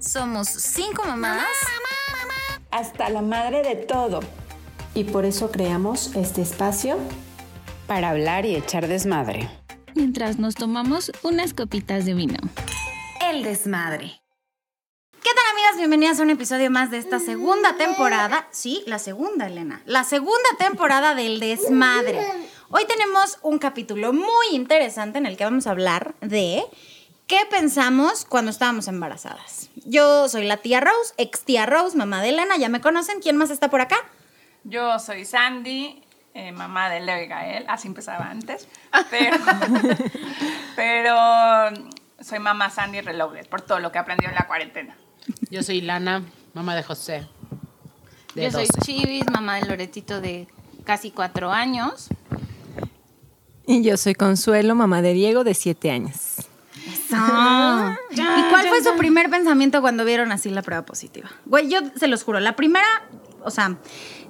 Somos cinco mamás. Hasta la madre de todo. Y por eso creamos este espacio para hablar y echar desmadre. Mientras nos tomamos unas copitas de vino. El desmadre. ¿Qué tal amigas? Bienvenidas a un episodio más de esta segunda temporada. Sí, la segunda, Elena. La segunda temporada del desmadre. Hoy tenemos un capítulo muy interesante en el que vamos a hablar de qué pensamos cuando estábamos embarazadas. Yo soy la tía Rose, ex tía Rose, mamá de Elena, ya me conocen. ¿Quién más está por acá? Yo soy Sandy, eh, mamá de Leo y Gael, así empezaba antes, pero, pero soy mamá Sandy Reloaded por todo lo que aprendió en la cuarentena. Yo soy Lana, mamá de José. de Yo soy 12. Chivis, mamá de Loretito de casi cuatro años. Y yo soy Consuelo, mamá de Diego, de 7 años. ¿Y cuál fue su primer pensamiento cuando vieron así la prueba positiva? Güey, yo se los juro, la primera, o sea,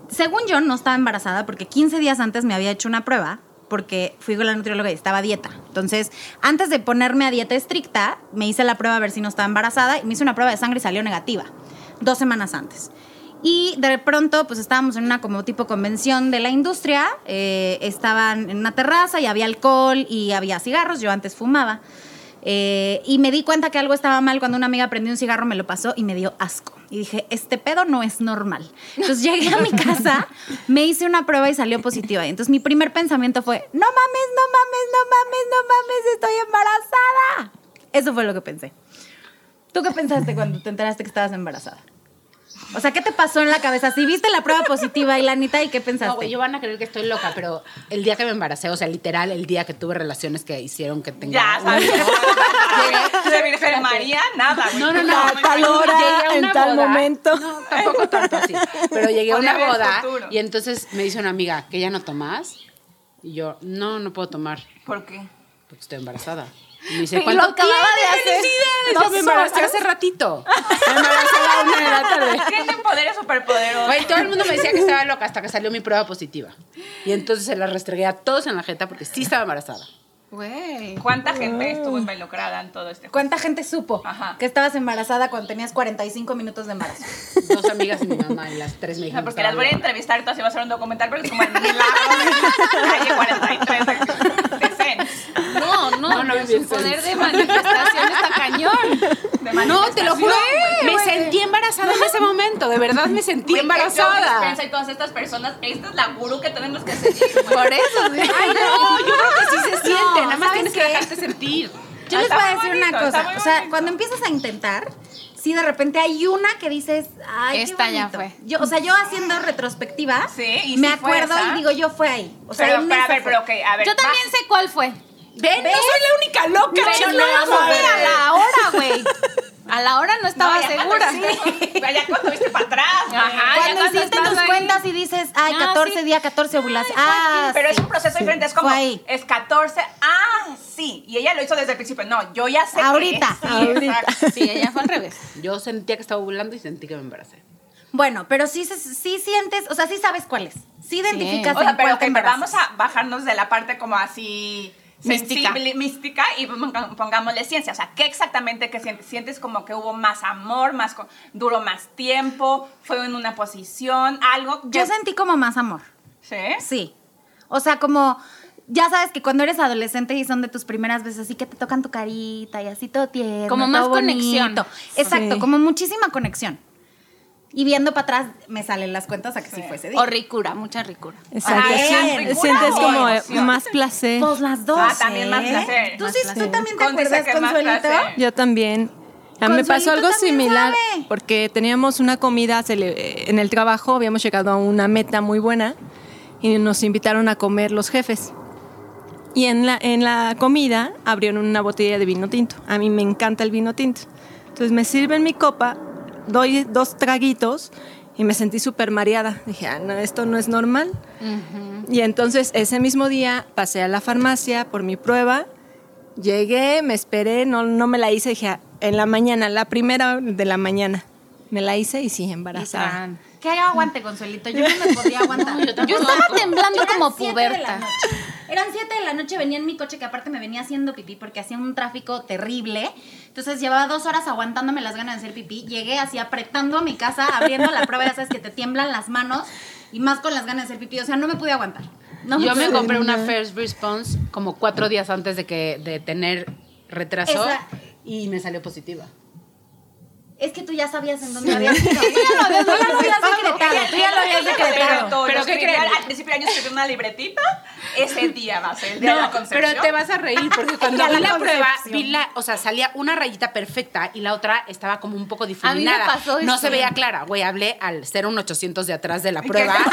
según yo no estaba embarazada porque 15 días antes me había hecho una prueba porque fui con la nutrióloga y estaba a dieta. Entonces, antes de ponerme a dieta estricta, me hice la prueba a ver si no estaba embarazada y me hice una prueba de sangre y salió negativa, dos semanas antes. Y de pronto, pues estábamos en una como tipo convención de la industria, eh, estaban en una terraza y había alcohol y había cigarros, yo antes fumaba. Eh, y me di cuenta que algo estaba mal cuando una amiga prendió un cigarro, me lo pasó y me dio asco. Y dije, este pedo no es normal. Entonces llegué a mi casa, me hice una prueba y salió positiva. Entonces mi primer pensamiento fue, no mames, no mames, no mames, no mames, estoy embarazada. Eso fue lo que pensé. ¿Tú qué pensaste cuando te enteraste que estabas embarazada? O sea, ¿qué te pasó en la cabeza? Si viste la prueba positiva y la Anita, ¿y qué pensaste? No, güey, yo van a creer que estoy loca, pero el día que me embaracé, o sea, literal, el día que tuve relaciones que hicieron que tenga. Ya, ¿sabes? De Virgen María, nada, güey. No, no, no. A tal hora, a en tal boda. momento. No, tampoco tanto así. Pero llegué a una boda y entonces me dice una amiga, ¿que ya no tomas? Y yo, no, no puedo tomar ¿Por qué? porque estoy embarazada. Y me dice, Y ¿cuánto lo acababa de hacer. ¡Felicidades! Yo me embaracé hace ratito. Me embaracé a la una de la tarde. Tienen poderes superpoderosos. Güey, todo el mundo me decía que estaba loca hasta que salió mi prueba positiva. Y entonces se la restregué a todos en la jeta porque sí estaba embarazada. Güey. ¿Cuánta gente estuvo involucrada en todo este juego? ¿Cuánta gente supo Ajá. que estabas embarazada cuando tenías 45 minutos de embarazo? Dos amigas y mi mamá y las tres me dijeron sea, porque que las voy a entrevistar y todas iba a hacer un documental porque es como el milagro de calle 43 de Zen. No, no, No, no, su poder de manifestación está cañón. De No, te lo juro. güey. Me sentí embarazada en ese momento. De verdad me sentí Güey, embarazada. Y todas estas personas, esta es la gurú que tenemos que seguir. güey. Por eso. Ay, no, yo creo que sí se siente. No, Nada más ¿sabes tienes que dejarte sentir. Yo les voy a decir bonito, una cosa. O sea, cuando empiezas a intentar, sí, de repente hay una que dices, ay, qué Esta ya fue. Yo, o sea, yo haciendo retrospectiva, Sí, y me fue acuerdo esa. y digo, yo fue ahí. O sea, Pero, pero, a ver, fue. pero ok, a ver. Yo también sé cuál fue. Ven, no soy la única loca. Pero no fue madre. a la hora, güey. A la hora no estaba No, ya segura. cuando Ya cuando viste para atrás. Ajá, Cuando cuando hiciste tus ahí. cuentas y dices, ay, Ah, 14 sí. día, 14 ovulación. Ah, Pero es sí. un proceso diferente, es como, es 14, ah, sí, y ella lo hizo desde el principio, no, yo ya sé que Ahorita, es, sí, ahorita. exacto. Sí, ella fue al revés. Yo sentía que estaba ovulando y sentí que me embaracé. Bueno, pero sí, sí sientes, o sea, sí sabes cuál es. Sí identificas O sea, pero que vamos a bajarnos de la parte como así Mística. sensible, mística y pongámosle ciencia. O sea, ¿qué exactamente que sientes? ¿Sientes como que hubo más amor, más duró más tiempo, fue en una posición, algo? Yo sentí como más amor. ¿Sí? Sí. O sea, como ya sabes que cuando eres adolescente y son de tus primeras veces así que te tocan tu carita y así todo tierno, Como todo más bonito. conexión. Exacto, Sí. como muchísima conexión. Y viendo para atrás me salen las cuentas a que sí, fue ese día. O ricura, mucha ricura. Exacto. Ah, sientes como eh, Emoción. más placer. Pues las dos. Ah, también ¿eh? más placer. ¿Tú, Más sí, placer. ¿Tú también te acuerdas, Consuelito? placer. Yo también. A mí me pasó algo similar sabe. porque teníamos una comida en el trabajo, habíamos llegado a una meta muy buena y nos invitaron a comer los jefes. Y en la, en la comida abrieron una botella de vino tinto. A mí me encanta el vino tinto. Entonces me sirven mi copa, doy dos traguitos y me sentí súper mareada. Dije, ah, no, esto no es normal. Y entonces ese mismo día pasé a la farmacia por mi prueba, llegué, me esperé, no, no me la hice, dije, "Ah, en la mañana, la primera de la mañana. Me la hice y sí, embarazada. Que aguante, Consuelito. Yo no me podía aguantar. Yo estaba temblando como siete de la puberta. Eran 7 de la noche, venía en mi coche, que aparte me venía haciendo pipí porque hacía un tráfico terrible. Entonces llevaba dos horas aguantándome las ganas de hacer pipí. Llegué así apretando a mi casa, abriendo la prueba, ya sabes que te tiemblan las manos y más con las ganas de hacer pipí. O sea, no me pude aguantar. No Yo me compré una First Response como cuatro días antes de que de tener retraso Esa- y me salió positiva. Es que tú ya sabías en dónde habías ido. Tú ya lo habías, tú ya lo habías decretado. Tú ya lo habías decretado. Pero, ¿qué ¿qué creen? Al principio del año escribí una libretita. Ese día va a ser el día de la No, concepción. pero te vas a reír porque cuando vi la la prueba, vi la, o sea, salía una rayita perfecta y la otra estaba como un poco difuminada. pasó no se veía clara. Güey, hablé al 01800 de atrás de la ¿Qué prueba.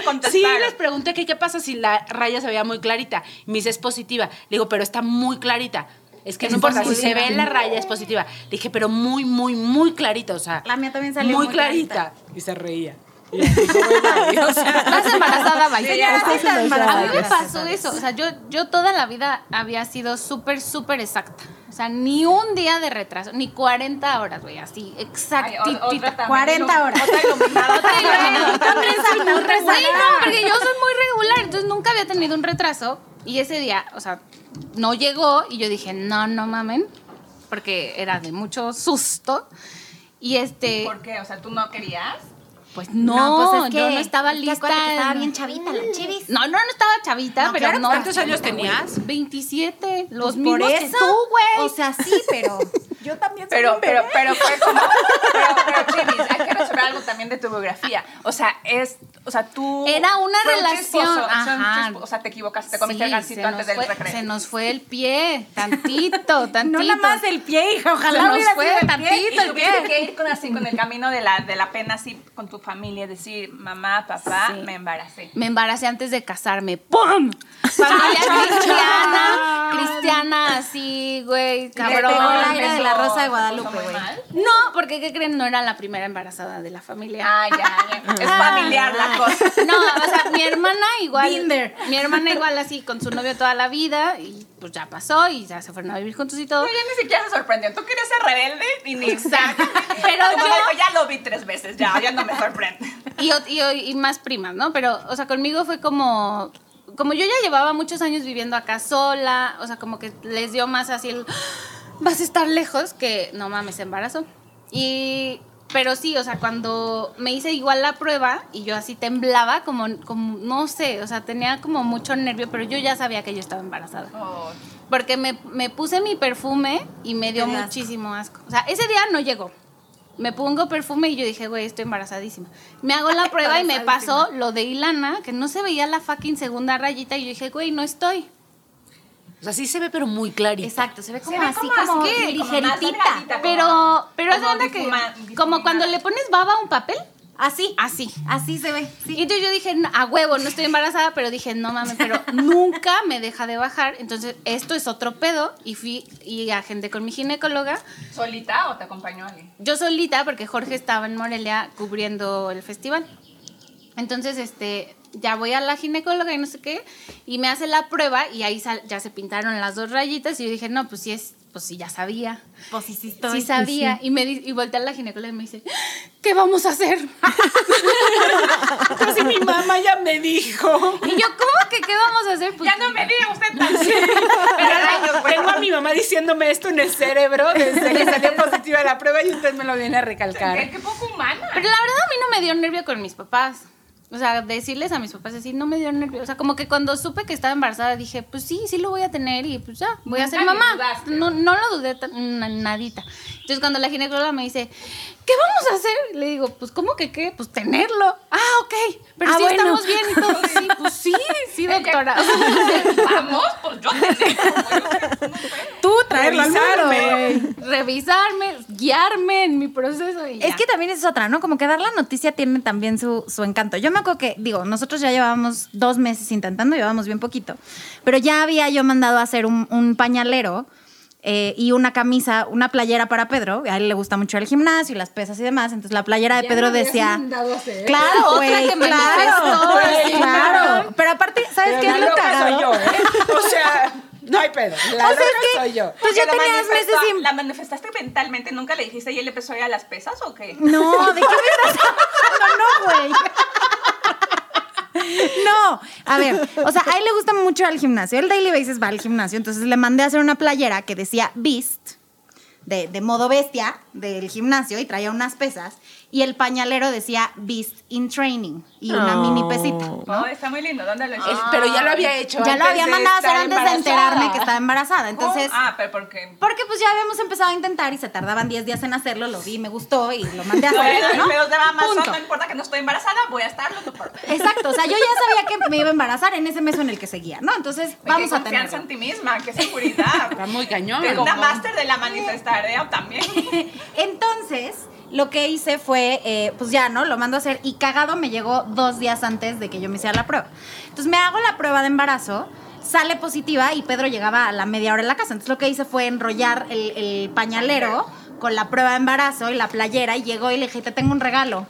Sí, contestaron? les pregunté que qué pasa si la raya se veía muy clarita. Me dice, es positiva. Le digo, pero está muy clarita. Es que no importa, si se ve la raya es positiva. Le dije, pero muy, muy, muy clarita. O sea, La mía también salió muy, muy clarita. Y se reía. Y así como, "Ay", o sea, Estás embarazada, Sí, Maite. ya estás embarazada. A mí me pasó eso. O sea, yo, yo toda la vida había sido súper, súper exacta. O sea, ni un día de retraso, ni 40 horas, güey, así, exactitita. o- otra también, 40 ilum- horas. Otra iluminada, otra iluminada. También soy muy Güey, no, porque yo soy muy regular, entonces nunca había tenido un retraso. Y ese día, o sea, no llegó y yo dije, no, no mamen, porque era de mucho susto. Y este, ¿Por qué? O sea, ¿tú no querías? pues no, pues es que- yo no estaba lista. que estaba bien chavita la chivis. No, no, no estaba chavita, No, pero claro no. ¿Cuántos años tenías? 27, los Por mismos que eso. tú, güey. O sea, sí, pero yo también soy Pero, un pero, bebé. pero fue como. Pero, pero, Chivis, hay que resolver algo también de tu biografía. O sea, es. O sea, tú. Era una relación, un ajá. o sea, te equivocaste, te comiste el Sí, se antes nos del fue- recreo. Se nos fue el pie, tantito, tantito. No nada más el pie, hija, Se ojalá nos hubiera fue el pie. tantito Y el tuviste pie. que ir con, así, con el camino de la, de la pena, así, con tu familia, decir, mamá, papá, Sí. me embaracé. Me embaracé antes de casarme. ¡Pum! Familia cristiana, cristiana así, güey, cabrón. La Rosa de Guadalupe, güey. No, porque ¿qué creen? No era la primera embarazada de la familia. Ah, ya, ya. Es familiar la cosa. No, o sea, mi hermana igual. There. Mi hermana igual así con su novio toda la vida y pues ya pasó y ya se fueron a vivir juntos y todo. Ella ni siquiera se sorprendió. Tú querías ser rebelde y ni. Exacto. Pero Pero yo. ya lo vi tres veces, ya, ya no me sorprende. Y, ot- y, y más primas, ¿no? Pero, o sea, conmigo fue como. Como yo ya llevaba muchos años viviendo acá sola, o sea, como que les dio más así el. Vas a estar lejos que no mames, se embarazó. Y. Pero sí, o sea, cuando me hice igual la prueba y yo así temblaba, como, como, no sé, o sea, tenía como mucho nervio, pero yo ya sabía que yo estaba embarazada. Oh, Porque me, me puse mi perfume y me dio dio asco. muchísimo asco. O sea, ese día no llegó. Me pongo perfume y yo dije, güey, estoy embarazadísima. Me hago la prueba y me pasó lo de Ilana, que no se veía la fucking segunda rayita. Y yo dije, güey, no estoy. O sea, sí se ve, pero muy clarita. Exacto, se ve como ve así, como ligeritita. delgadita. Pero, pero Como cuenta que, como cuando le pones baba a un papel, Así, así. así se ve. Y entonces yo dije, "No, a huevo, no estoy embarazada, pero dije, no mames, pero nunca me deja de bajar. Entonces, esto es otro pedo. Y fui y agendé con mi ginecóloga. ¿Solita o te acompañó alguien? Yo solita, porque Jorge estaba en Morelia cubriendo el festival. Entonces, este, ya voy a la ginecóloga y no sé qué, y me hace la prueba y ahí sal- ya se pintaron las dos rayitas y yo dije, no, pues sí es, pues sí ya sabía. Pues sí, sí estoy. Sí sabía. Y me di- y volteé a la ginecóloga y me dice, ¿qué vamos a hacer? Entonces mi mamá ya me dijo. Y yo, ¿cómo que qué vamos a hacer? Pues, Ya no me diga usted también. Pero tengo a mi mamá diciéndome esto en el cerebro desde que salió positiva la prueba y usted me lo viene a Qué, recalcar. qué poco humana. Pero la verdad a mí no me dio nervio con mis papás. O sea, decirles a mis papás así, no me dio nervio. O sea, como que cuando supe que estaba embarazada dije, pues sí, sí lo voy a tener y pues ya, voy a ser mamá. No, no lo dudé tan- na- nadita. Entonces cuando la ginecóloga me dice, ¿qué vamos a hacer? Le digo, pues ¿cómo que qué? Pues tenerlo. Ah, ok. Pero Ah, sí bueno. estamos bien y todo. Sí, pues sí, sí, doctora. Vamos, pues yo te. Tú Revisarme. Revisarme, guiarme en mi proceso y Es que también es otra, ¿no? Como que dar la noticia tiene también su, su encanto. Yo me acuerdo que, digo, nosotros ya llevábamos dos meses intentando, llevábamos bien poquito, pero ya había yo mandado a hacer un, un pañalero eh, y una camisa, una playera para Pedro. A él le gusta mucho el gimnasio y las pesas y demás. Entonces la playera de Pedro decía. Claro, Otra güey, que me claro, manifestó, claro. Pero aparte, ¿sabes Pero qué es lo cagado? soy yo, ¿eh? O sea, no hay pedo. La O sea, loca es que- soy yo. Pues ya tenías meses sin... ¿La manifestaste mentalmente? ¿Nunca le dijiste y él empezó a ir a las pesas o qué? No, ¿de qué me estás hablando? No, güey. No, a ver, o sea, a él le gusta mucho al gimnasio. El daily basis va al gimnasio, entonces le mandé a hacer una playera que decía Beast, de, de modo bestia, del gimnasio, y traía unas pesas. Y el pañalero decía Beast in Training, y una Oh. mini pesita. No, está muy lindo. ¿Dónde lo hiciste? Es- pero ya lo había hecho. Ya lo había mandado a hacer antes de enterarme que estaba embarazada. Entonces, ¿Cómo? Ah, pero porque... porque pues ya habíamos empezado a intentar y se tardaban 10 días en hacerlo, lo vi, me gustó y lo mandé a hacer. ¿no? pero de Amazon, Punto. no importa que no estoy embarazada, voy a estarlo. Exacto, o sea, yo ya sabía que me iba a embarazar en ese mes en el que seguía, ¿no? Entonces, vamos qué a confianza tenerlo. en ti misma, qué seguridad. Está muy cañón. Una ¿Cómo? máster de la manifestación también. Entonces, lo que hice fue, eh, pues ya, ¿no? Lo mando a hacer y cagado me llegó dos días antes de que yo me hiciera la prueba. Entonces me hago la prueba de embarazo, sale positiva y Pedro llegaba a la media hora en la casa. Entonces lo que hice fue enrollar el, el pañalero con la prueba de embarazo y la playera y llegó y le dije, te tengo un regalo.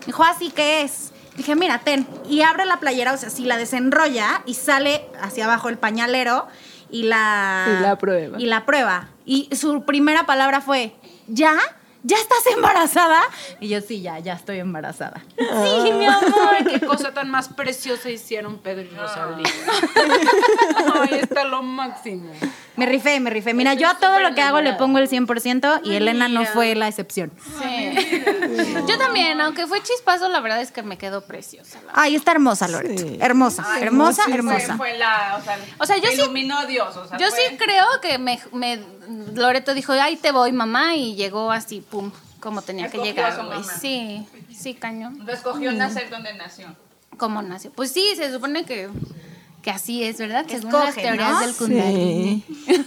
Me dijo, así que es. Dije, mira, ten. Y abre la playera, o sea, si la desenrolla y sale hacia abajo el pañalero y la... Y la prueba. Y la prueba. Y su primera palabra fue, ¿ya? ¿Ya estás embarazada? Y yo, sí, ya, ya estoy embarazada. Sí, mi amor, qué cosa tan más preciosa hicieron Pedro y Rosalía. Ay, está lo máximo. Me rifé, me rifé. Mira, yo a todo lo que hago le pongo el 100% y Elena no fue la excepción. Sí. Yo también, aunque fue chispazo, la verdad es que me quedó preciosa. la Ay, está hermosa, Loret. Sí. Hermosa, hermosa, Fue- hermosa. Fue, la, o sea, O sea, yo sí- iluminó Dios. O sea, Yo fue- sí creo que me, me- Loreto dijo, ay, te voy, mamá, y llegó así, pum, como tenía que Escogió llegar, a su güey. mamá. Sí, sí, cañón. Lo escogió nacer donde nació. ¿Cómo nació? Pues sí, se supone que, que así es, ¿verdad? Que Según las escoge, teorías ¿no? del Kundalini. Sí.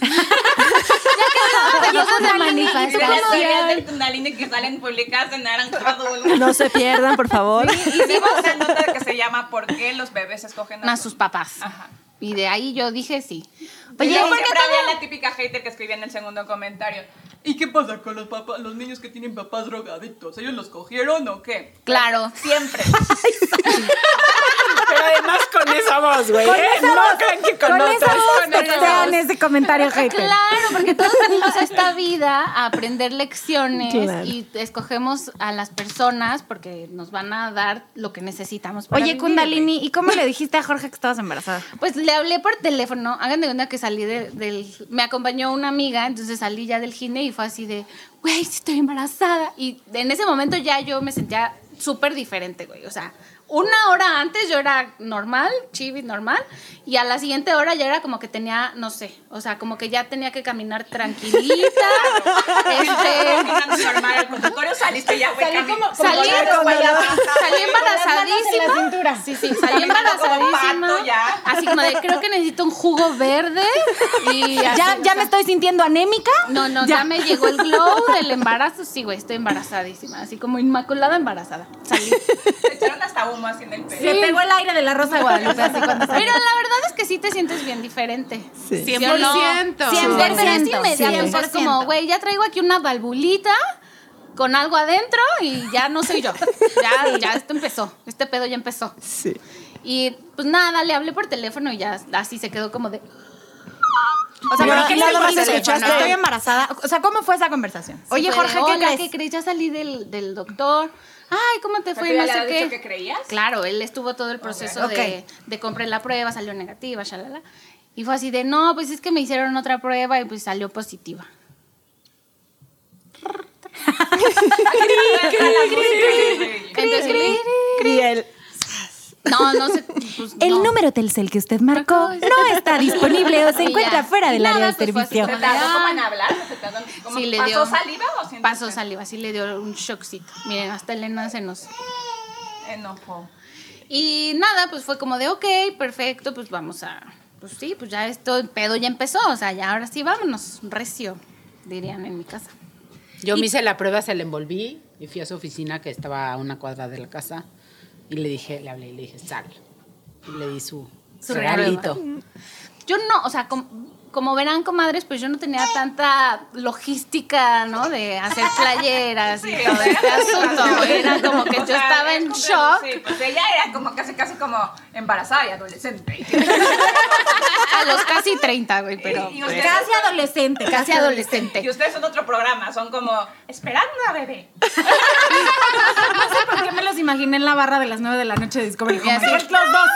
Cosas de Y manifestación. las teorías del Kundalini que salen publicadas en anaranjado. No se pierdan, por favor. Hicimos una nota que se llama ¿Por qué los bebés escogen A sus papás. Ajá. Y de ahí yo dije sí. Oye, Oye, ¿por qué siempre había la típica hater que escribía en el segundo comentario. ¿Y qué pasa con los papás, los niños que tienen papás drogadictos? ¿Ellos los cogieron o qué? Claro. Siempre. Pero además con esa voz, güey. Con ¿eh? esa no voz, crean que con, Con esa otras. voz Con esa ese comentario hater. Claro, porque todos venimos a esta vida a aprender lecciones Claro. y escogemos a las personas porque nos van a dar lo que necesitamos para Oye, vivir, Kundalini, ¿y cómo le dijiste a Jorge que estabas embarazada? Pues le hablé por teléfono. Hagan de cuenta que salí de- del. Me acompañó una amiga, entonces salí ya del gine y fue así de, güey, estoy embarazada. Y en ese momento ya yo me sentía súper diferente, güey. O sea, una hora antes yo era normal, chivis normal, y a la siguiente hora ya era como que tenía, no sé, o sea, como que ya tenía que caminar tranquilita. este, normal saliste ya, güey. Salí como- Salí, embarazadísima. Sí, sí, salí embarazadísima. Así como de, creo que necesito un jugo verde. Y así, ¿Ya, ya me estoy sintiendo anémica? No, no, ya. me llegó el glow del embarazo. Sí, güey, estoy embarazadísima. Así como inmaculada embarazada. Salí. Te echaron hasta humo así en el pelo. Le pegó el aire de la Rosa de Guadalupe así cuando. Pero la verdad es que sí te sientes bien diferente. Sí. 100%. Pero es 100%, inmediato. Es como, 100%. güey, ya traigo aquí una valvulita con algo adentro y ya no soy yo. Ya, ya esto empezó. Este pedo ya empezó. Sí. Y pues nada, le hablé por teléfono y ya así se quedó como de. O sea, Pero ¿pero qué ¿qué le? Escuchaste, Estoy embarazada. O sea, ¿cómo fue esa conversación? Oye, Sí, Jorge, ¿qué "Hola, crees? ¿qué crees? Ya salí del, del doctor. Ay, ¿cómo te ¿Pero fue? No sé qué. dicho que creías? Claro, él estuvo todo el proceso de, de compré la prueba, salió negativa, shalala. Y fue así de, no, pues es que me hicieron otra prueba y pues salió positiva. Entonces. No, no sé. pues, El no. número Telcel que usted marcó no está disponible o se encuentra fuera del área de pues, servicio. ¿Te tardó en hablar? ¿Te tardó como- Sí, le ¿Pasó saliva o sientes Pasó saliva, sí le dio un shockcito. Miren, hasta Elena se nos. Enojó. Y nada, pues fue como de, ok, perfecto, pues vamos a. Pues sí, pues ya esto, el pedo ya empezó. O sea, ya ahora sí vámonos, recio, dirían en mi casa. Yo me hice la prueba, se la envolví y fui a su oficina que estaba a una cuadra de la casa y le dije, le hablé y le dije, sal. Y le di su, Su regalito. Yo no, o sea, com- como verán, comadres, pues yo no tenía tanta logística, ¿no? De hacer playeras y todo este asunto. Era como que yo estaba es en shock. Sí, pues ella era como casi, casi como embarazada y adolescente. A los casi 30, güey, pero. Y- y ustedes- Casi adolescente, Casi adolescente. Y ustedes son otro programa, son como esperando a bebé. No sé por qué me los imaginé en la barra de las 9 de la noche de Discovery Home. así. Los dos.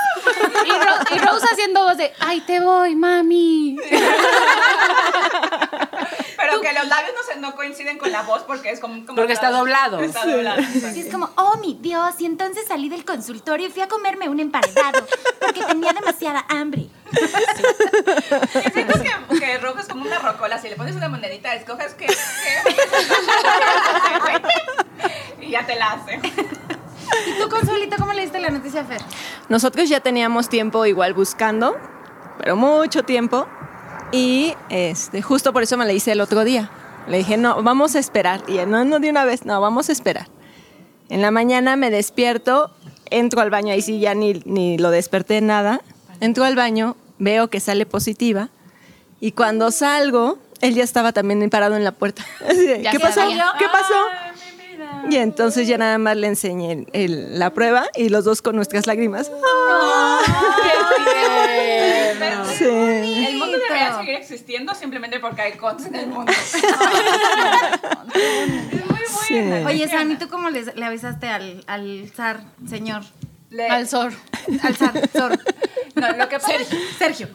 Y, Ro- y Rose haciendo voz de, ay, te voy, mami. Pero que los labios no, se, no coinciden con la voz porque es como. como Porque está doblado. Está doblado. Sí, es como, oh mi Dios, y entonces salí del consultorio y fui a comerme un emparedado porque tenía demasiada hambre. Siento que, que rojo es como una rocola. Si le pones una monedita, escoges que. y ya te la hace. ¿Y tú, Consuelito, cómo le diste la noticia a Fer? Nosotros ya teníamos tiempo igual buscando, pero mucho tiempo. Y este, justo por eso me la hice el otro día. Le dije, no, vamos a esperar. Y él, no, no de una vez, no, vamos a esperar. En la mañana me despierto, entro al baño, ahí sí ya ni, ni lo desperté nada. Entro al baño, veo que sale positiva. Y cuando salgo, él ya estaba también parado en la puerta. Así de, Ya ¿Qué pasó? ¿Qué pasó? Y entonces ya nada más le enseñé el- el- la prueba y los dos con nuestras lágrimas. Sí. Debería seguir existiendo simplemente porque hay cons en el mundo. es muy bueno. Oye, San, ¿y tú cómo le avisaste al, al zar, señor? Le- Al sol. Al zar, zar. No, lo que Sergio. Sergio.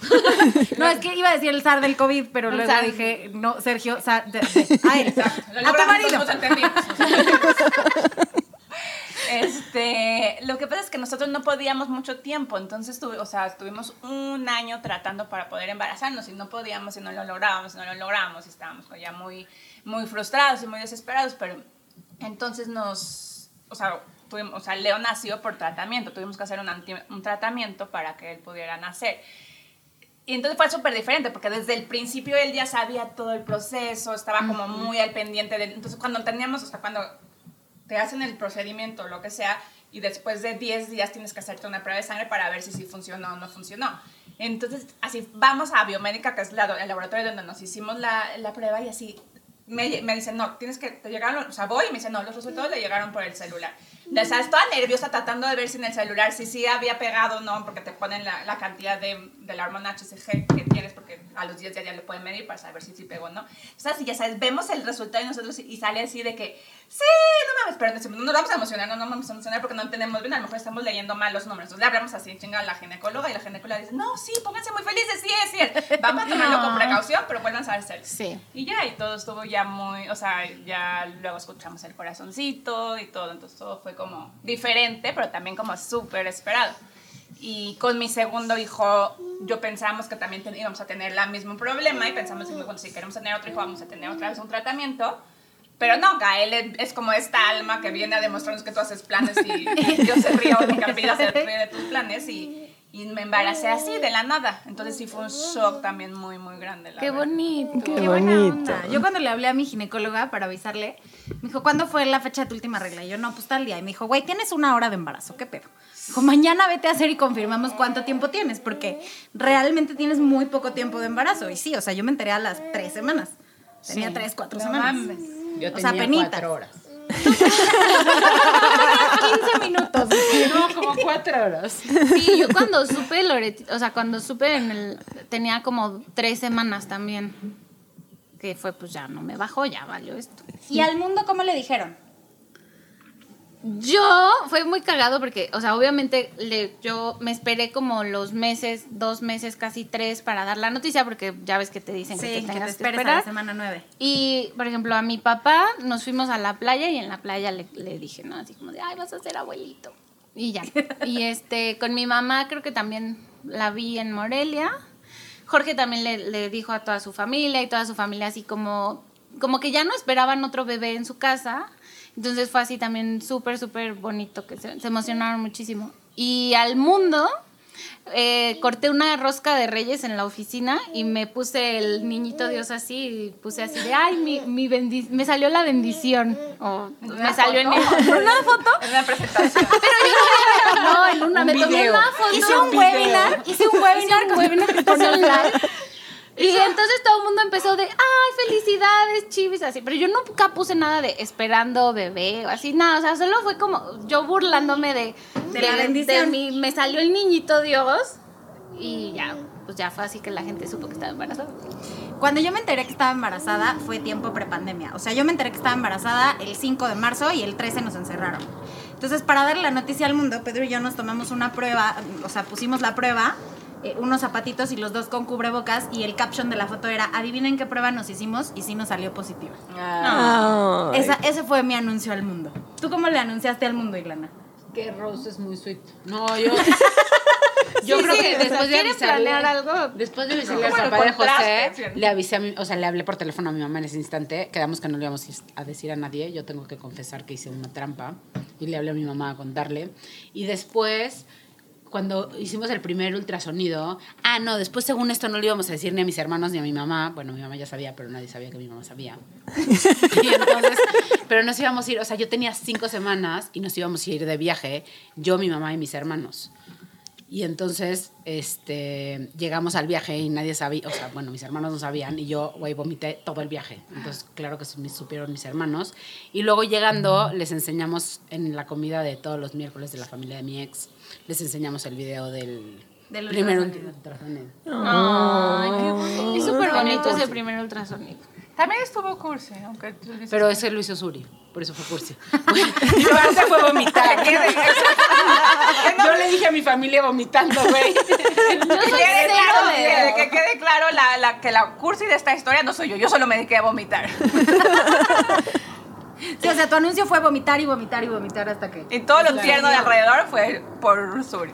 No, es que iba a decir el zar del COVID, pero El luego zar. dije, no, Sergio, zar, de- de- a él. Lo A tu marido. nos entendimos. Este, lo que pasa es que nosotros no podíamos mucho tiempo, entonces tuve, o sea, estuvimos un año tratando para poder embarazarnos y no podíamos y no lo lográbamos, y no lo lográbamos y estábamos ya muy, muy frustrados y muy desesperados, pero entonces nos, o sea, tuvimos, o sea, Leo nació por tratamiento, tuvimos que hacer un, anti- un tratamiento para que él pudiera nacer. Y entonces fue súper diferente, porque desde el principio él ya sabía todo el proceso, estaba como muy al pendiente de... Entonces cuando teníamos, o sea, cuando te hacen el procedimiento lo que sea, y después de 10 días tienes que hacerte una prueba de sangre para ver si sí funcionó o no funcionó. Entonces, así, vamos a Biomédica, que es la- el laboratorio donde nos hicimos la, la prueba, y así me, me dicen, no, tienes que, te llegaron, o sea, voy y me dicen, no, los resultados le llegaron por el celular. O sea, estaba nerviosa tratando de ver si en el celular, si sí había pegado o no, porque te ponen la, la cantidad de, de la hormona HCG que tienes, porque a los 10 días ya le pueden medir para saber si sí pegó o no. O sea, si ya sabes, vemos el resultado y nosotros, y sale así de que, sí, no mames, pero no nos vamos a emocionar, no nos vamos a emocionar porque no entendemos bien, a lo mejor estamos leyendo mal los números. Entonces le hablamos así, chinga a la ginecóloga, y la ginecóloga dice, no, sí, pónganse muy felices, sí, es cierto. Vamos a tomarlo con precaución, pero vuelvan a ser Sí. y ya, y todo estuvo ya muy, o sea, ya luego escuchamos el corazoncito y todo, entonces todo fue como diferente, pero también como súper esperado. Y con mi segundo hijo, yo pensamos que también íbamos a tener el mismo problema y pensamos que bueno, si queremos tener otro hijo vamos a tener otra vez un tratamiento. Pero no, Gael es, como esta alma que viene a demostrarnos que tú haces planes y Dios se ríe o vida se ríe de tus planes y, y me embaracé así de la nada. Entonces sí fue un shock también muy, muy grande. La Qué verdad. bonito. Qué buena onda. Yo cuando le hablé a mi ginecóloga para avisarle, me dijo, ¿cuándo fue la fecha de tu última regla? Y yo, no, pues tal día. Y me dijo, güey, tienes una hora de embarazo, ¿qué pedo? Dijo, mañana vete a hacer y confirmamos cuánto tiempo tienes, porque realmente tienes muy poco tiempo de embarazo. Y sí, o sea, yo me enteré a las tres semanas. Tenía tres, cuatro No semanas. mames. Yo O sea, tenía penitas. cuatro horas. 15 minutos. No, como cuatro horas. Sí, yo cuando supe Loretti, o sea, cuando supe en el, tenía como tres semanas también. Que fue, pues ya no me bajó, ya valió esto. ¿Y al mundo cómo le dijeron? Yo fue muy cagado porque, o sea, obviamente le, yo me esperé como los meses, dos meses, casi tres para dar la noticia porque ya ves que te dicen que te que te tengas que, esperes a esperar. la semana 9. Y, por ejemplo, a mi papá nos fuimos a la playa y en la playa le, le dije, ¿no? Así como de, ay, vas a ser abuelito. Y ya. Y este, con mi mamá creo que también la vi en Morelia. Jorge también le, le dijo a toda su familia y toda su familia así como, como que ya no esperaban otro bebé en su casa. Entonces fue así también súper, súper bonito, que se, se emocionaron muchísimo. Y al mundo, eh, corté una rosca de reyes en la oficina y me puse el niñito Dios así y puse así de, ay, mi, mi bendi- me salió la bendición. O me salió en, el- en una foto. Es una presentación. Pero yo no, en una, Un me tomé video. una foto. Hice un webinar, hice un webinar Hice un con- webinar con con el el live. Y entonces todo el mundo empezó de, ay, felicidades, chivis, así. Pero yo nunca puse nada de esperando bebé o así, nada. O sea, solo fue como yo burlándome de, De la bendición. de mi- me salió el niñito Dios y ya, pues ya fue así que la gente supo que estaba embarazada. Cuando yo me enteré que estaba embarazada fue tiempo prepandemia. O sea, yo me enteré que estaba embarazada el 5 de marzo y el 13 nos encerraron. Entonces, para darle la noticia al mundo, Pedro y yo nos tomamos una prueba, o sea, pusimos la prueba, eh, unos zapatitos y los dos con cubrebocas y el caption de la foto era, adivinen qué prueba nos hicimos y sí nos salió positiva. Ay. Esa- ese fue mi anuncio al mundo. ¿Tú cómo le anunciaste al mundo, Ilana? Que Rose es muy sweet. No, yo. Yo Sí, creo sí, que o sea, después de ¿quieren avisarle. planear algo? Después de avisarle al papá de José, le avisé a mi, o sea, le hablé por teléfono a mi mamá en ese instante. Quedamos que no le íbamos a decir a nadie. Yo tengo que confesar que hice una trampa. Y le hablé a mi mamá a contarle. Y después. Cuando hicimos el primer ultrasonido, ah, no, después según esto no le íbamos a decir ni a mis hermanos ni a mi mamá. Bueno, mi mamá ya sabía, pero nadie sabía que mi mamá sabía. Y entonces, pero nos íbamos a ir, o sea, yo tenía cinco semanas y nos íbamos a ir de viaje, yo, mi mamá y mis hermanos. Y entonces, este, llegamos al viaje y nadie sabía, o sea, bueno, mis hermanos no sabían y yo, güey, vomité todo el viaje. Entonces, claro que supieron mis hermanos. Y luego llegando, les enseñamos en la comida de todos los miércoles de la familia de mi ex, les enseñamos el video del, Del primer ultrasonido. Ay, qué bonito. Es súper bonito ese primer ultrasonido. También estuvo cursi, aunque tú dices Pero ese lo hizo Suri, por eso fue cursi. Y lo hace fue vomitar. Yo le dije a mi familia vomitando, güey. Yo Que soy quede claro, que, que quede claro la, la- que la cursi de esta historia no soy yo, yo solo me dediqué a vomitar. Sí, o sea, tu anuncio fue vomitar y vomitar y vomitar hasta que... Y todo lo tierno de alrededor fue por Suri.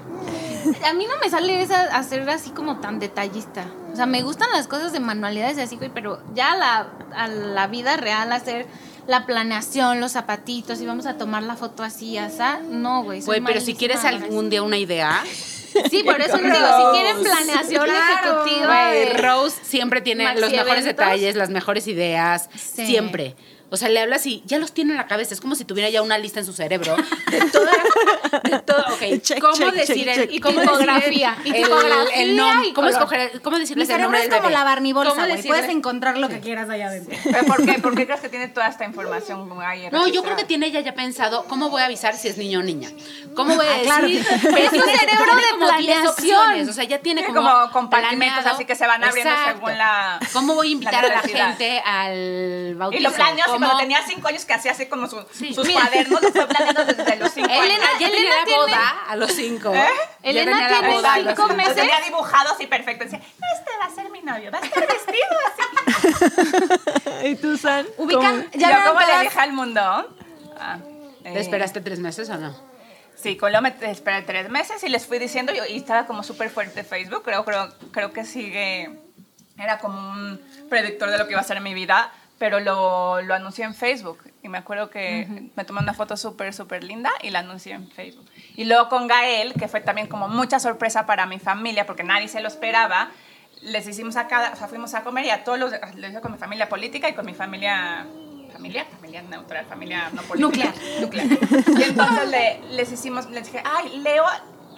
A mí no me sale esa hacer así como tan detallista. O sea, me gustan las cosas de manualidades y así, güey, pero ya a la, a la vida real hacer la planeación, los zapatitos y vamos a tomar la foto así, asá, no, güey. Güey, pero si quieres algún día una idea. Sí, por eso les digo, si quieren planeación Claro. ejecutiva. güey, Rose siempre tiene Maxi los mejores detalles, las mejores ideas, Sí. siempre. O sea, le hablas y ya los tiene en la cabeza. Es como si tuviera ya una lista en su cerebro de toda, de todo. Ok, Check, ¿cómo check, decir check, el, check. cómo Tipografía, decir y el, tipografía el nom- y cómo escoger, cómo Mi decirles el cerebro nombre es del como bebé? la Barney bolsa, ¿Cómo güey. decirle- Puedes encontrar lo que quieras allá adentro. ¿Pero ¿Por qué? ¿Por qué crees que tiene toda esta información ahí No, yo creo que tiene ella ya pensado cómo voy a avisar si es niño o niña. ¿Cómo voy a Ah, decir? claro. Pero Es un cerebro de como 10 planeación. opciones, O sea, ya tiene como, como compartimentos planeado. así que se van abriendo según la- ¿Cómo voy a invitar a la gente al bautizo? Y lo planeó así ¿Cómo- cuando tenía cinco años que hacía así como su- Sí. sus Mira. cuadernos, lo fue planeando desde los cinco Elena, años. Elena tenía la tiene- boda a los cinco. ¿Eh? Elena tiene boda a los cinco cinco. Lo meses. tenía dibujado así perfecto. Decía, este va a ser mi novio, va a estar vestido así. ¿Y tú, San? Ubican, ¿Ya ya ¿Yo vieron cómo le dije al mundo? Ah, eh, ¿Le esperaste tres meses o no? Sí, con lo me esperé tres meses y les fui diciendo, yo, y estaba como súper fuerte Facebook, creo, creo, creo que sigue, era como un predictor de lo que iba a ser mi vida, pero lo, lo anuncié en Facebook y me acuerdo que me tomé una foto súper, súper linda y la anuncié en Facebook. Y luego con Gael, que fue también como mucha sorpresa para mi familia, porque nadie se lo esperaba, les hicimos a cada, o sea, fuimos a comer y a todos los, les hice con mi familia política y con mi familia familiar, familia neutral, familia no política. Nuclear. Y entonces le- les hicimos, les dije, ay, Leo,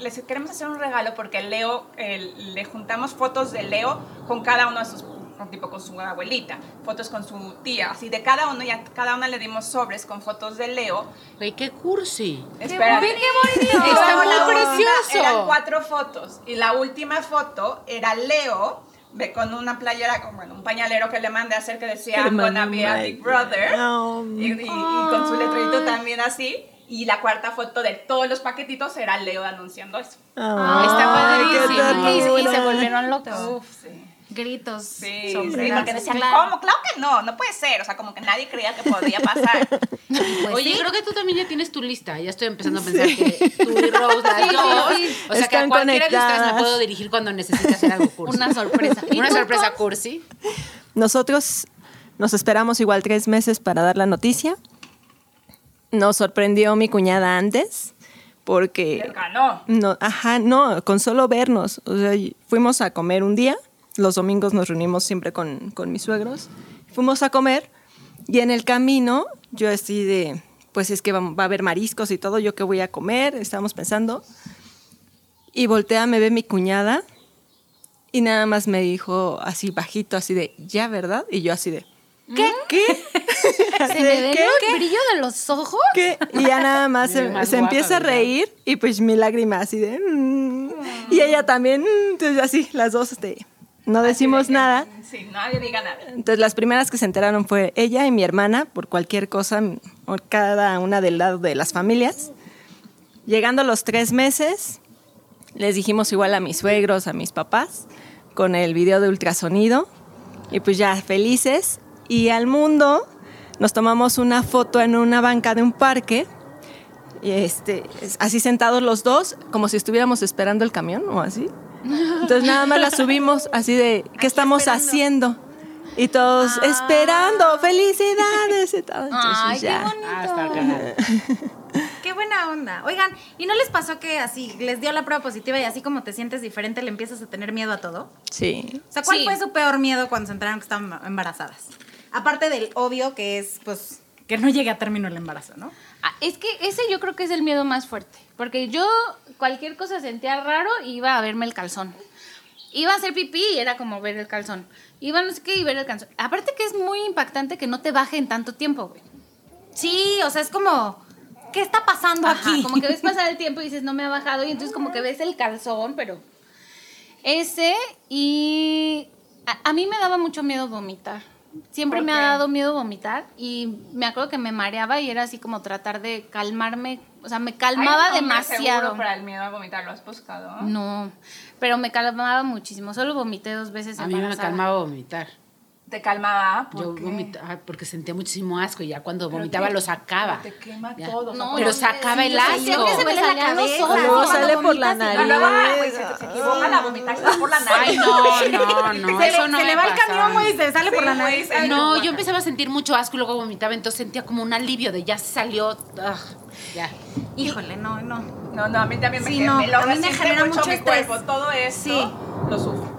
les queremos hacer un regalo porque Leo, eh, le juntamos fotos de Leo con cada uno de sus, tipo con su abuelita, fotos con su tía, así de cada uno, y a cada una le dimos sobres con fotos de Leo. Güey, qué cursi. Espérate. ¡Qué bonito! Está muy precioso. Eran cuatro fotos. Y la última foto era Leo ve con una playera, con, bueno, un pañalero que le mandé a hacer que decía gonna be a big brother. No. Y, y- y con su letrerito también así. Y la cuarta foto de todos los paquetitos era Leo anunciando eso. Ay, Está padrísimo. Y, y se volvieron locos. Uf, sí. Gritos, Sí, sí, porque decían, claro. ¿cómo? Claro que no, no puede ser. O sea, como que nadie creía que podía pasar. Pues Oye, sí. creo que tú también ya tienes tu lista. Ya estoy empezando a pensar que tú y Rose, dos. O sea, que a cualquiera de ustedes me puedo dirigir cuando necesite hacer algo cursi. Una sorpresa. ¿Y Una sorpresa Pons? cursi. Nosotros nos esperamos igual tres meses para dar la noticia. Nos sorprendió mi cuñada antes porque no. no, ajá, no, con solo vernos. O sea, fuimos a comer un día. Los domingos nos reunimos siempre con, con mis suegros. Fuimos a comer y en el camino yo así de, pues es que va, va a haber mariscos y todo, yo qué voy a comer, estábamos pensando. Y voltea, me ve mi cuñada y nada más me dijo así bajito, así de, ya, ¿verdad? Y yo así de, ¿qué? ¿Qué? ¿Se me ve el brillo de los ojos? ¿Qué? Y ya nada más se, más se guapa, empieza a ¿verdad? reír y pues mi lágrima así de... "Mm". Y ella también, "Mm". entonces así, las dos, este, no decimos nada. Sí, nadie diga nada. Entonces las primeras que se enteraron fue ella y mi hermana por cualquier cosa, o cada una del lado de las familias. Llegando a los tres meses, les dijimos igual a mis suegros, a mis papás, con el video de ultrasonido. Y pues ya felices. Y al mundo nos tomamos una foto en una banca de un parque. Y este, es- así sentados los dos, como si estuviéramos esperando el camión o así. Entonces nada más la subimos así de, ¿qué estamos esperando. haciendo? Y todos esperando, felicidades y todo. Entonces Ay, qué ya. bonito. Ah. Qué buena onda. Oigan, ¿y no les pasó que así les dio la prueba positiva y así como te sientes diferente le empiezas a tener miedo a todo? Sí. O sea, ¿cuál Sí. fue su peor miedo cuando se enteraron que estaban embarazadas? Aparte del obvio que es, pues, que no llegue a término el embarazo, ¿no? Ah, Es que ese yo creo que es el miedo más fuerte. Porque yo cualquier cosa sentía raro y iba a verme el calzón. Iba a hacer pipí y era como ver el calzón. Iba no sé qué y ver el calzón. Aparte que es muy impactante que no te baje en tanto tiempo, güey. Sí, o sea, es como, ¿qué está pasando Ajá, aquí? como que ves pasar el tiempo y dices, no me ha bajado. Y entonces como que ves el calzón, pero... Ese y... A, a mí me daba mucho miedo vomitar. Siempre ¿Por me ha dado miedo vomitar y me acuerdo que me mareaba y era así como tratar de calmarme. O sea, me calmaba ¿Hay un nombre demasiado. para el miedo a vomitar? ¿Lo has buscado? No, pero me calmaba muchísimo. Solo vomité dos veces A mí me calmaba vomitar. ¿Te calmaba? ¿Por Yo vomitaba porque sentía muchísimo asco y ya cuando vomitaba te- lo sacaba. Te quema Ya. todo. No, Pero no, sacaba sí, el asco. se me la cabeza. ojos. Luego sale por la nariz. se, se equivoca la vomitar, está por la nariz. Ay, no, no, no. se eso no se me le va el camión, güey, y se sale por la nariz. Ay, No, yo empezaba a sentir mucho asco y luego vomitaba, entonces sentía como un alivio de ya se salió. ya. Híjole, no, no. No, no, a mí también me, Sí, no, me lo a mí me genera mucho mucho mi estrés. cuerpo. Todo esto Sí. lo sufro.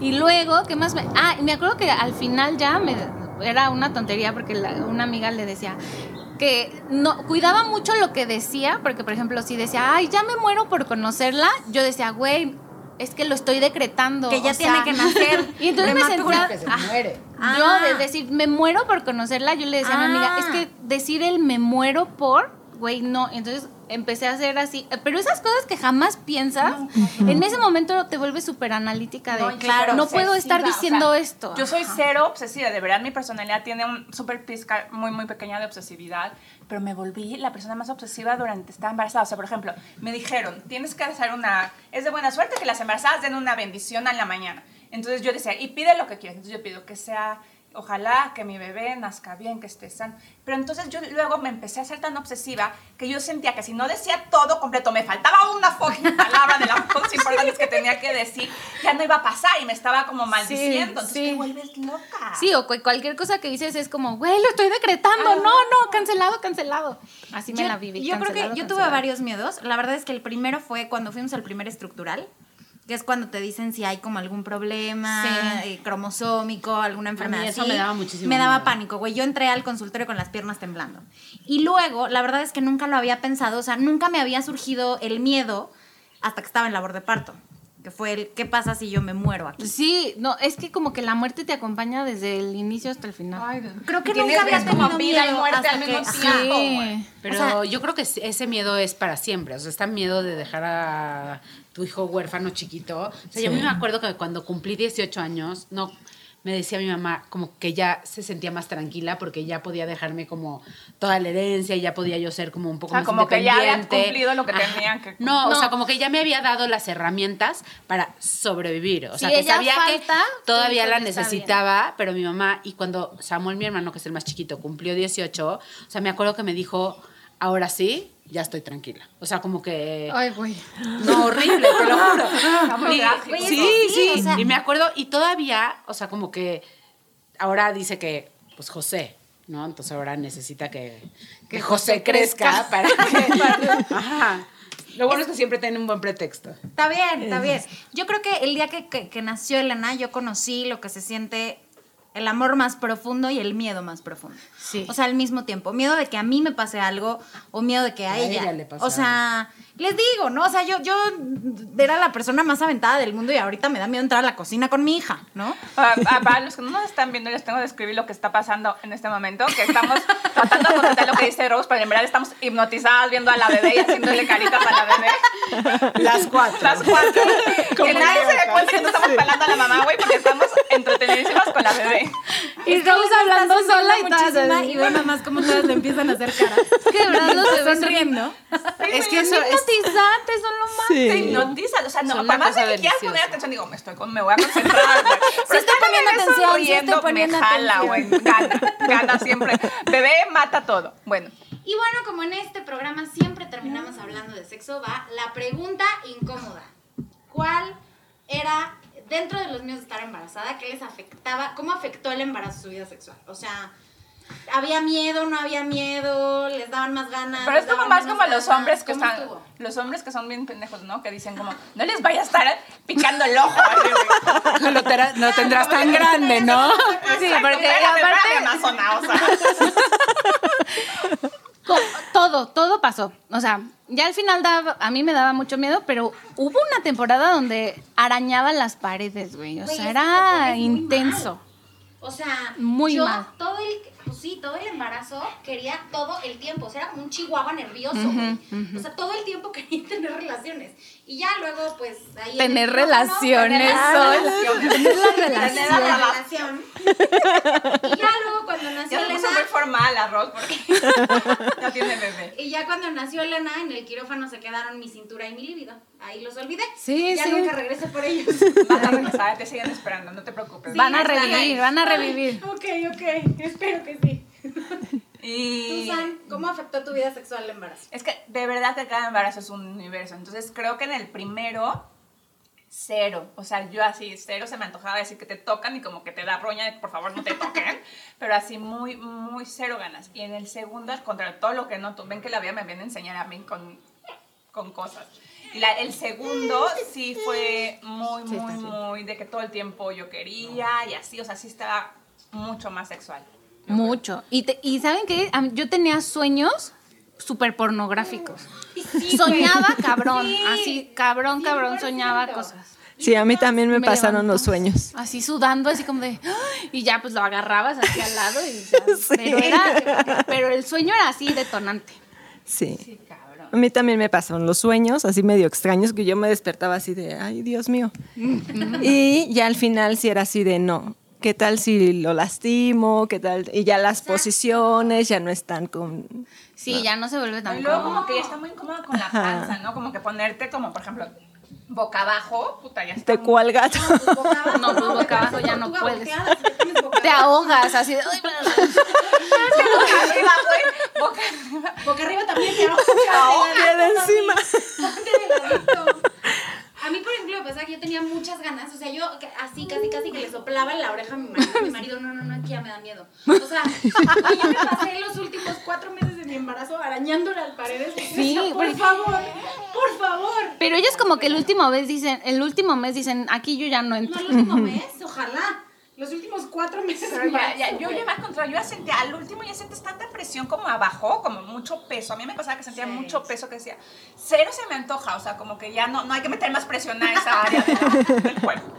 Y luego, ¿qué más me.? Ah, y me acuerdo que al final ya me, era una tontería porque la- una amiga le decía que no cuidaba mucho lo que decía, porque por ejemplo, si decía, ay, ya me muero por conocerla, yo decía, güey, es que lo estoy decretando. Que ya o tiene sea, que nacer. Y entonces me sentía. Que se ah. Yo Ah. de decir, me muero por conocerla, yo le decía a mi amiga, Ah. es que decir el me muero por, güey, no. Entonces empecé a hacer así. Pero esas cosas que jamás piensas, en ese momento te vuelves súper analítica de, No, claro, no puedo estar diciendo o sea, esto. Yo soy cero obsesiva, de verdad mi personalidad tiene un súper pizca muy, muy pequeña de obsesividad, pero me volví la persona más obsesiva durante estar embarazada. O sea, por ejemplo, me dijeron, tienes que hacer una, es de buena suerte que las embarazadas den una bendición en la mañana. Entonces yo decía, y pide lo que quieres. Entonces yo pido que sea, ojalá que mi bebé nazca bien, que esté sano. Pero entonces yo luego me empecé a ser tan obsesiva que yo sentía que si no decía todo completo, me faltaba una palabra de las cosas importantes que tenía que decir, ya no iba a pasar y me estaba como maldiciendo. Entonces sí. te vuelves loca. Sí, o cu- cualquier cosa que dices es como, güey, lo estoy decretando. No, no, cancelado, cancelado. Así me yo, la viví. Yo creo que cancelado, yo tuve varios miedos. La verdad es que el primero fue cuando fuimos al primer estructural, que es cuando te dicen si hay como algún problema Sí. eh, cromosómico, alguna enfermedad. eso así. me daba muchísimo Me daba miedo. pánico, güey. Yo entré al consultorio con las piernas temblando. Y luego, la verdad es que nunca lo había pensado, o sea, nunca me había surgido el miedo hasta que estaba en labor de parto, que fue el ¿qué pasa si yo me muero aquí? Sí, no, es que como que la muerte te acompaña desde el inicio hasta el final. Creo que nunca había ves como tenido vida y miedo muerte al mismo que- tiempo. Pero O sea- yo creo que ese miedo es para siempre. O sea, está miedo de dejar a tu hijo huérfano chiquito. O sea, yo me acuerdo que cuando cumplí 18 años, no me decía mi mamá como que ya se sentía más tranquila porque ya podía dejarme como toda la herencia y ya podía yo ser como un poco O sea, más como que ya habían cumplido lo que Ajá. tenían que No, o No. sea, como que ya me había dado las herramientas para sobrevivir. O Si sea, que sabía que falta, todavía tu la necesitaba, pero mi mamá, y cuando Samuel, mi hermano, que es el más chiquito, cumplió 18, o sea, me acuerdo que me dijo, ahora sí, ya estoy tranquila. O sea, como que... Ay, güey. No, horrible, te lo juro. Y- sí, sí, sí. o sea- y me acuerdo, y todavía, o sea, como que ahora dice que, pues José, ¿no? Entonces ahora necesita que, que José crezca para que... para- Ajá. Lo bueno es que siempre tiene un buen pretexto. Está bien, está bien. Yo creo que el día que, que- que nació Elena, yo conocí lo que se siente el amor más profundo y el miedo más profundo. Sí. O sea, al mismo tiempo. Miedo de que a mí me pase algo o miedo de que a, A ella. ella le pase o sea, les digo, ¿no? O sea, yo, yo era la persona más aventada del mundo y ahorita me da miedo entrar a la cocina con mi hija, ¿no? Ah, ah, Para los que no nos están viendo, les tengo que describir lo que está pasando en este momento, que estamos tratando de contestar lo que dice Rose, pero en verdad estamos hipnotizadas viendo a la bebé y haciéndole caritas a la bebé. Las cuatro. Las cuatro. que nadie se dé cuenta que no estamos pelando a la mamá, güey, porque estamos entretenidísimas con la bebé. Y estamos hablando sola y todas y veo nada más cómo todas le empiezan a hacer caras. que de verdad los bebés sonriendo. Es que eso es... hipnotizantes son lo más. Te Sí. hipnotizan, o sea, no, Son por una más de que quieras poner atención, digo, me, estoy con, me voy a concentrar. Pero estoy poniendo atención, poniendo me jala, güey, gana, gana siempre. Bebé mata todo. Bueno, Y bueno, como en este programa siempre terminamos hablando de sexo, va la pregunta incómoda. ¿Cuál era, dentro de los míos de estar embarazada, qué les afectaba, cómo afectó el embarazo a su vida sexual? O sea, ¿había miedo, no había miedo, les daban más ganas? Pero es como más como los hombres que ¿Cómo están. estuvo? Los hombres que son bien pendejos, ¿no? Que dicen como, no les vaya a estar picando el ojo. No lo, tera- no tendrás tan grande, ¿no? Sí, porque aparte- o sea. Todo, todo pasó. O sea, ya al final daba, a mí me daba mucho miedo, pero hubo una temporada donde arañaba las paredes, güey. O sea, era intenso. O sea, Muy yo mal. todo el, sí, todo el embarazo quería todo el tiempo, o sea, era como un chihuahua nervioso. O sea, todo el tiempo quería tener relaciones. Y ya luego, pues, ahí... Tener quirófano, relaciones, tener Sol. relaciones. Tener la Tener la relación. relación. Y ya luego cuando nació Ya se puso Elena... muy formal arroz porque ya tiene bebé. Y ya cuando nació Elena, en el quirófano se quedaron mi cintura y mi líbido. Ahí los olvidé. Sí, ya sí. nunca regresé por ellos. Van a regresar, te siguen esperando, no te preocupes. Van a revivir, van a revivir. ok, ok. Espero que sí. Tú, Y Sam, ¿cómo afectó tu vida sexual el embarazo? es que de verdad que cada embarazo es un universo. Entonces creo que en el primero, cero. O sea, yo así, cero se me antojaba decir que te tocan y como que te da roña de por favor no te toquen. pero así muy, muy cero ganas. Y en el segundo, al contrario, todo lo que noto, ven que la vida me viene a enseñar a mí con, con cosas. Y la- el segundo sí fue muy, muy, muy de que todo el tiempo yo quería y así, o sea, sí estaba mucho más sexual. Mucho. Y, te- y ¿saben qué? Yo tenía sueños súper pornográficos. Soñaba cabrón, así, cabrón, cabrón, soñaba cosas. Sí, a mí también me, Me pasaron levantó. los sueños. Así sudando, así como de. ¡ay! Y ya pues lo agarrabas así al lado. Y, ya, Sí. pero, era, pero el sueño era así detonante. Sí. A mí también me pasaron los sueños así medio extraños que yo me despertaba así de, ay, Dios mío. y ya al final sí era así de, no, ¿qué tal si lo lastimo? ¿Qué tal? Y ya las posiciones ya no están con... Sí, ya no se vuelve tan Y luego cómodo. como que ya está muy incómodo con la panza, ¿no? Como que ponerte como, por ejemplo, boca abajo, puta, ya está. ¿De cuál gato? Boca abajo, No, pues boca abajo ya no puedes. te Te ahogas así de. "Ay, boca arriba, güey, boca arriba. Boca arriba también te ahogas. Ahoga de encima. Ponte de ladito. A mí, por ejemplo, me pasaba que yo tenía muchas ganas. O sea, yo así, casi, casi que le soplaba en la oreja a mi marido. Mi marido, no, no, no, aquí ya me da miedo. O sea, yo me pasé los últimos cuatro meses de mi embarazo arañándole al paredes. Sí, por porque- favor, por favor. Pero ellos como que el último mes dicen, el último mes dicen, aquí yo ya no No, entro. el último mes, ojalá. Los últimos cuatro meses Pero de ya, embarazo, ya, yo me encontré, yo ya sentía, al último ya sientes tanta presión como abajo, como mucho peso. A mí me pasaba que sentía Sí. mucho peso que decía, cero se me antoja, o sea, como que ya no, no hay que meter más presión a esa área del cuerpo.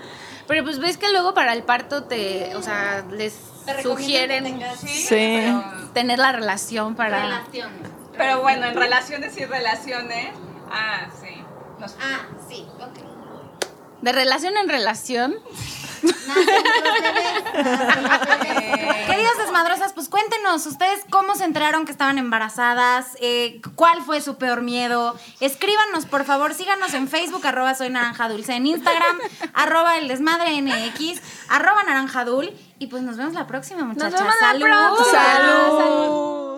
Pero pues ves que luego para el parto te, o sea, les Te sugieren que tengas Sí. Pero, tener la relación para... relaciones. pero bueno, en relaciones y relaciones, ah, sí. Nos- Ah, sí, ok. De relación en relación. Queridas desmadrosas, pues cuéntenos ustedes cómo se enteraron que estaban embarazadas, eh, cuál fue su peor miedo. Escríbanos, por favor, síganos en Facebook, arroba soy naranja dulce, en Instagram, arroba el desmadre NX, arroba naranja dul. Y pues nos vemos la próxima, muchachas. vemos la Salud. próxima. ¡Salud!